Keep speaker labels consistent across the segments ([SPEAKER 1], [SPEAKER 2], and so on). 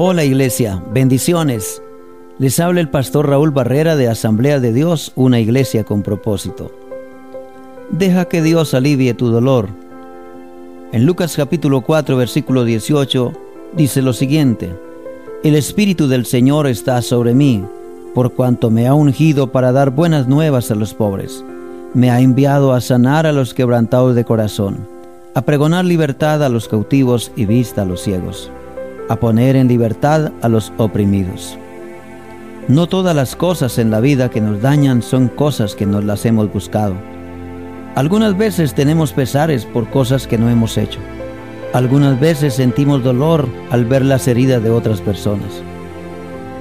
[SPEAKER 1] Hola iglesia, bendiciones. Les habla el pastor Raúl Barrera de Asamblea de Dios, una iglesia con propósito. Deja que Dios alivie tu dolor. En Lucas capítulo 4 versículo 18 dice lo siguiente, El Espíritu del Señor está sobre mí, por cuanto me ha ungido para dar buenas nuevas a los pobres. Me ha enviado a sanar a los quebrantados de corazón, a pregonar libertad a los cautivos y vista a los ciegos a poner en libertad a los oprimidos. No todas las cosas en la vida que nos dañan son cosas que nos las hemos buscado. Algunas veces tenemos pesares por cosas que no hemos hecho. Algunas veces sentimos dolor al ver las heridas de otras personas.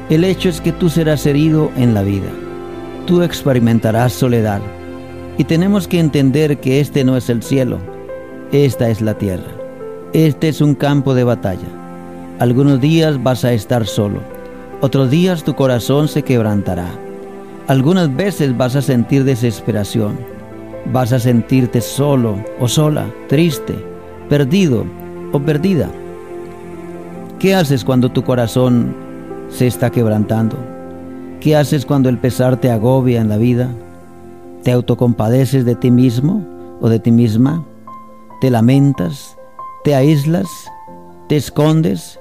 [SPEAKER 1] El hecho es que tú serás herido en la vida. Tú experimentarás soledad. Y tenemos que entender que este no es el cielo, esta es la tierra. Este es un campo de batalla. Algunos días vas a estar solo, otros días tu corazón se quebrantará. Algunas veces vas a sentir desesperación, vas a sentirte solo o sola, triste, perdido o perdida. ¿Qué haces cuando tu corazón se está quebrantando? ¿Qué haces cuando el pesar te agobia en la vida? ¿Te autocompadeces de ti mismo o de ti misma? ¿Te lamentas? ¿Te aíslas? ¿Te escondes?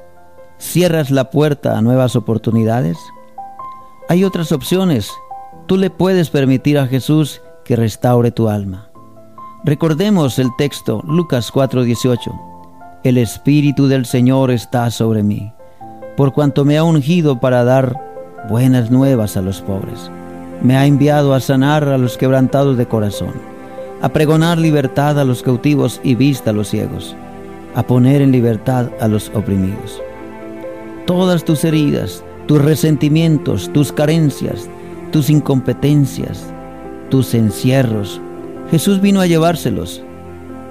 [SPEAKER 1] Cierras la puerta a nuevas oportunidades? Hay otras opciones. Tú le puedes permitir a Jesús que restaure tu alma. Recordemos el texto Lucas 4:18. El Espíritu del Señor está sobre mí, por cuanto me ha ungido para dar buenas nuevas a los pobres. Me ha enviado a sanar a los quebrantados de corazón, a pregonar libertad a los cautivos y vista a los ciegos, a poner en libertad a los oprimidos todas tus heridas, tus resentimientos, tus carencias, tus incompetencias, tus encierros. Jesús vino a llevárselos.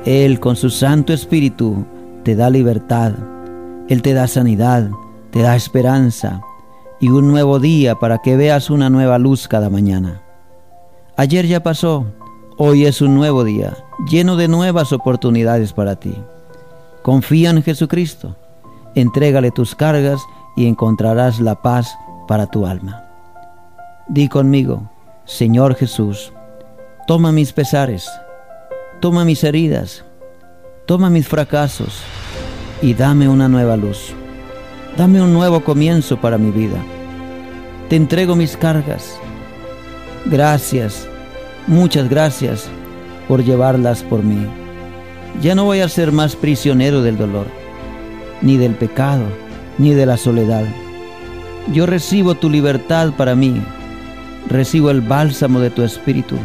[SPEAKER 1] Él con su Santo Espíritu te da libertad. Él te da sanidad, te da esperanza y un nuevo día para que veas una nueva luz cada mañana. Ayer ya pasó, hoy es un nuevo día, lleno de nuevas oportunidades para ti. Confía en Jesucristo entrégale tus cargas y encontrarás la paz para tu alma. Di conmigo, Señor Jesús, toma mis pesares, toma mis heridas, toma mis fracasos y dame una nueva luz. Dame un nuevo comienzo para mi vida. Te entrego mis cargas. Gracias, muchas gracias por llevarlas por mí. Ya no voy a ser más prisionero del dolor ni del pecado, ni de la soledad. Yo recibo tu libertad para mí, recibo el bálsamo de tu espíritu,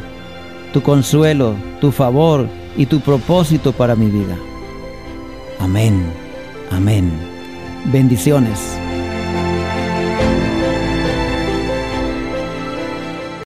[SPEAKER 1] tu consuelo, tu favor y tu propósito para mi vida. Amén, amén. Bendiciones.